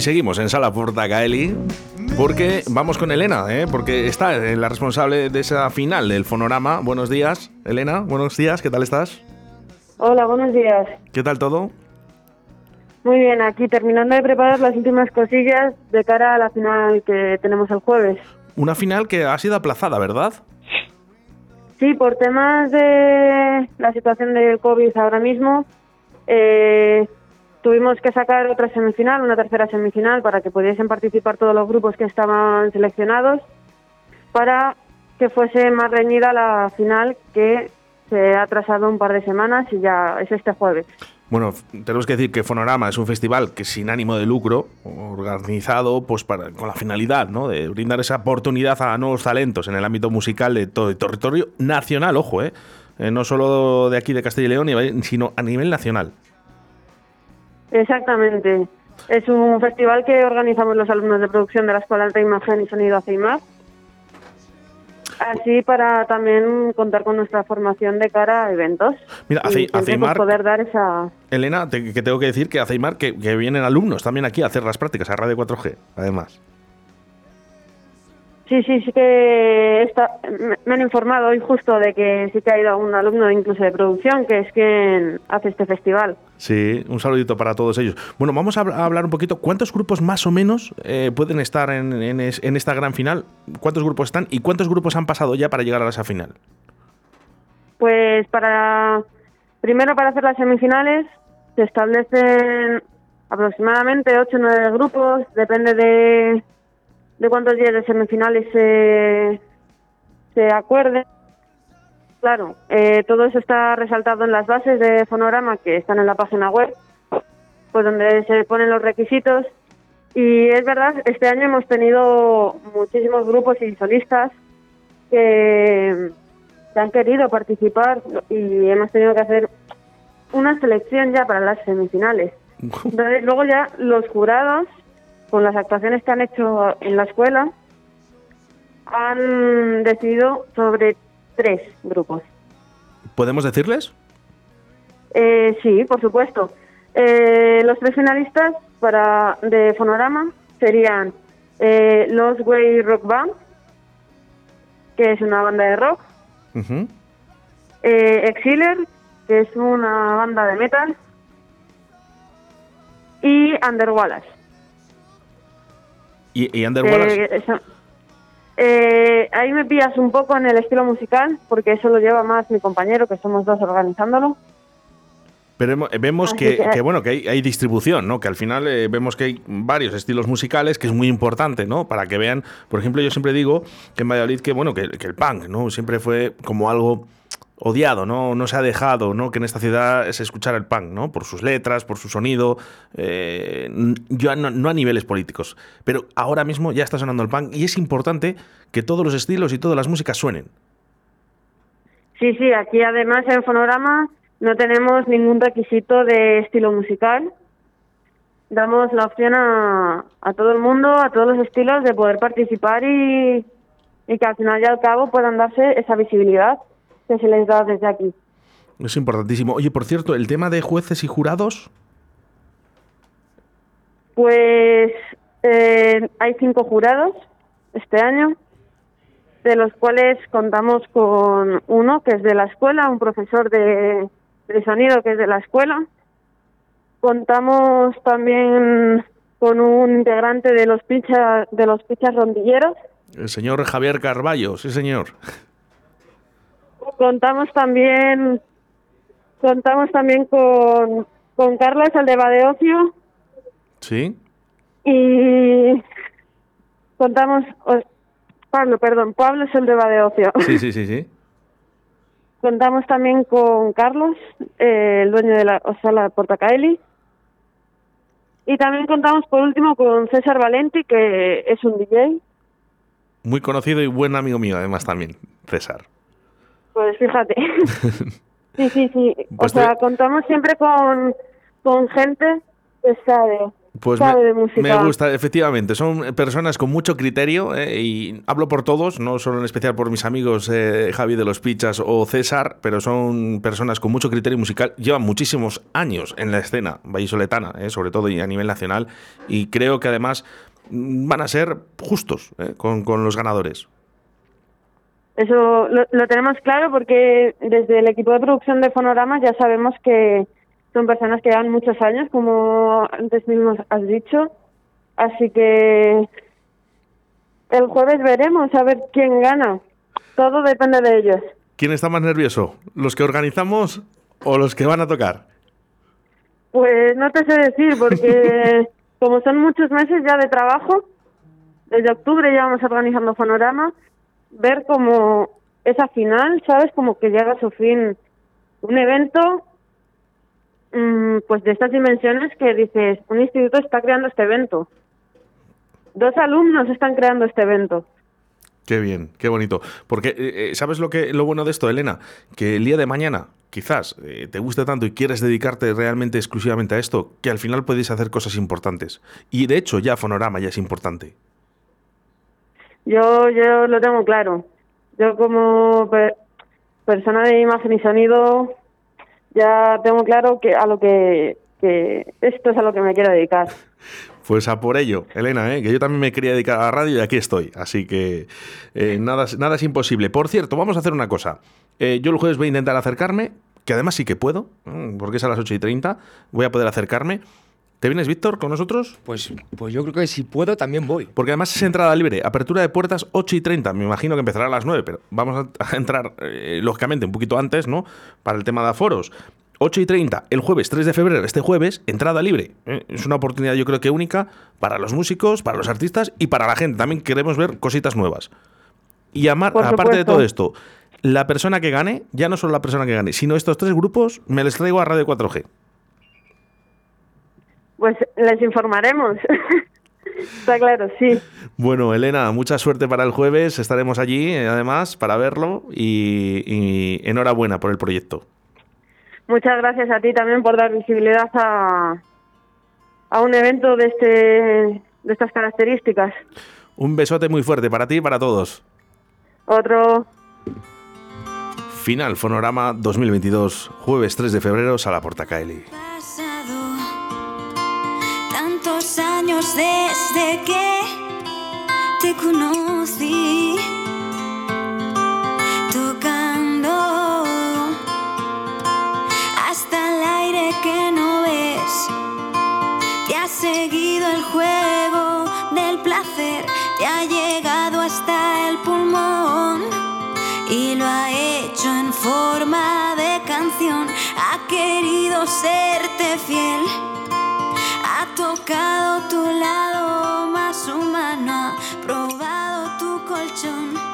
Y seguimos en Sala Portacaeli porque vamos con Elena, ¿eh? porque está la responsable de esa final del Fonorama. Buenos días, Elena. Buenos días, ¿qué tal estás? Hola, buenos días. ¿Qué tal todo? Muy bien, aquí terminando de preparar las últimas cosillas de cara a la final que tenemos el jueves. Una final que ha sido aplazada, ¿verdad? Sí, por temas de la situación del COVID ahora mismo, eh, tuvimos que sacar otra semifinal, una tercera semifinal, para que pudiesen participar todos los grupos que estaban seleccionados, para que fuese más reñida la final que se ha atrasado un par de semanas y ya es este jueves. Bueno, tenemos que decir que Fonorama es un festival que sin ánimo de lucro, organizado pues para, con la finalidad ¿no? de brindar esa oportunidad a nuevos talentos en el ámbito musical de todo el territorio nacional, ojo, ¿eh? eh no solo de aquí de Castilla y León, sino a nivel nacional. Exactamente. Es un festival que organizamos los alumnos de producción de la Escuela de Imagen y Sonido ACIMAR Así para también contar con nuestra formación de cara a eventos. Mira, Aceimar, poder dar esa... Elena, que tengo que decir que Aceimar, que, que vienen alumnos también aquí a hacer las prácticas a Radio 4G, además. Sí, sí, sí que está, me han informado hoy justo de que sí que ha ido un alumno incluso de producción, que es quien hace este festival. Sí, un saludito para todos ellos. Bueno, vamos a hablar un poquito. ¿Cuántos grupos más o menos eh, pueden estar en, en, esta gran final? ¿Cuántos grupos están y cuántos grupos han pasado ya para llegar a esa final? Pues para primero para hacer las semifinales se establecen aproximadamente 8 o 9 grupos, depende de de cuántos días de semifinales se, se acuerden. Claro, eh, todo eso está resaltado en las bases de fonograma que están en la página web, pues donde se ponen los requisitos. Y es verdad, este año hemos tenido muchísimos grupos y solistas que, que han querido participar y hemos tenido que hacer una selección ya para las semifinales. Entonces, luego ya los jurados con las actuaciones que han hecho en la escuela, han decidido sobre tres grupos. ¿Podemos decirles? Eh, sí, por supuesto. Eh, los tres finalistas para de Fonorama serían eh, Los Way Rock Band, que es una banda de rock, Exiler, que es una banda de metal, y Under ¿Y, y eh, eh, ahí me pillas un poco en el estilo musical, porque eso lo lleva más mi compañero, que somos dos organizándolo. Pero vemos que, bueno que hay, distribución, ¿no? Que al final eh, vemos que hay varios estilos musicales, que es muy importante, ¿no? Para que vean, por ejemplo, yo siempre digo que en Valladolid que bueno que, que el punk, ¿no? Siempre fue como algo odiado, ¿no? No se ha dejado, ¿no? Que en esta ciudad se escuchara el punk, ¿no? Por sus letras, por su sonido, eh, yo, no, a niveles políticos. Pero ahora mismo ya está sonando el punk y es importante que todos los estilos y todas las músicas suenen. Sí, sí, aquí además en Fonograma no tenemos ningún requisito de estilo musical. Damos la opción a, a todo el mundo, a todos los estilos, de poder participar y, y que al final y al cabo puedan darse esa visibilidad que se les da desde aquí. Es importantísimo. Oye, por cierto, el tema de jueces y jurados. Pues eh, hay cinco jurados este año, de los cuales contamos con uno que es de la escuela, un profesor de, sonido que es de la escuela. Contamos también con un integrante de los pichas de los pichas rondilleros. El señor Javier Carballo, sí señor. Contamos también contamos también con, con Carlos, el de Badeocio. Sí. Y contamos, Pablo, perdón, Pablo es el de Badeocio. Sí, sí, sí, sí. Contamos también con Carlos, eh, el dueño de la sala Portacaeli. Y también contamos por último con César Valenti, que es un DJ. Muy conocido y buen amigo mío, además, también, César. Pues fíjate. sí, sí, sí. o pues sea, contamos siempre con, con gente que sabe pues me, gusta, efectivamente. Son personas con mucho criterio eh, y hablo por todos, no solo en especial por mis amigos eh, Javi de los Pichas o César, pero son personas con mucho criterio musical. Llevan muchísimos años en la escena vallisoletana, eh, sobre todo y a nivel nacional, y creo que además van a ser justos con, con, los ganadores. Eso lo, lo tenemos claro porque desde el equipo de producción de Fonoramas ya sabemos que son personas que llevan muchos años, como antes mismo has dicho. Así que el jueves veremos a ver quién gana. Todo depende de ellos. ¿Quién está más nervioso? ¿Los que organizamos o los que van a tocar? Pues no te sé decir, porque como son muchos meses ya de trabajo, desde octubre ya vamos organizando Fonorama, ver como esa final, ¿sabes? Como que llega a su fin un evento Mm, pues de estas dimensiones que dices, un instituto está creando este evento. Dos alumnos están creando este evento. Qué bien, qué bonito. Porque, eh, eh, ¿sabes lo, que, lo bueno de esto, Elena? Que el día de mañana, quizás eh, te guste tanto y quieres dedicarte realmente exclusivamente a esto, que al final puedes hacer cosas importantes. Y de hecho, ya Fonorama ya es importante. Yo, yo lo tengo claro. Yo como persona de imagen y sonido ya tengo claro que a lo que, esto es a lo que me quiero dedicar. Pues a por ello, Elena, ¿eh? que yo también me quería dedicar a la radio y aquí estoy. Así que eh, nada, nada es imposible. Por cierto, vamos a hacer una cosa. Eh, yo el jueves voy a intentar acercarme, que además sí que puedo, porque es a las 8 y 30. Voy a poder acercarme. ¿Te vienes, Víctor, con nosotros? Pues, pues yo creo que si puedo también voy. Porque además es entrada libre, apertura de puertas 8 y 30. Me imagino que empezará a las 9, pero vamos a entrar, eh, lógicamente, un poquito antes, ¿no? Para el tema de aforos. 8 y 30, el jueves 3 de febrero, este jueves, entrada libre. ¿eh? Es una oportunidad yo creo que única para los músicos, para los artistas y para la gente. También queremos ver cositas nuevas. Y aparte de todo esto, la persona que gane, ya no solo la persona que gane, sino estos tres grupos, me les traigo a Radio 4G. Pues les informaremos. Está claro, sí. Bueno, Elena, mucha suerte para el jueves. Estaremos allí, eh, además, para verlo y, enhorabuena por el proyecto. Muchas gracias a ti también por dar visibilidad a, a un evento de, este, de estas características. Un besote muy fuerte para ti y para todos. Otro. Final Fonorama 2022, jueves 3 de febrero, Sala Portacaeli. Años desde que te conocí, tocando hasta el aire que no ves. Te ha seguido el juego del placer, te ha llegado hasta el pulmón y lo ha hecho en forma de canción. Ha querido serte fiel tocado tu lado más humano, probado tu colchón.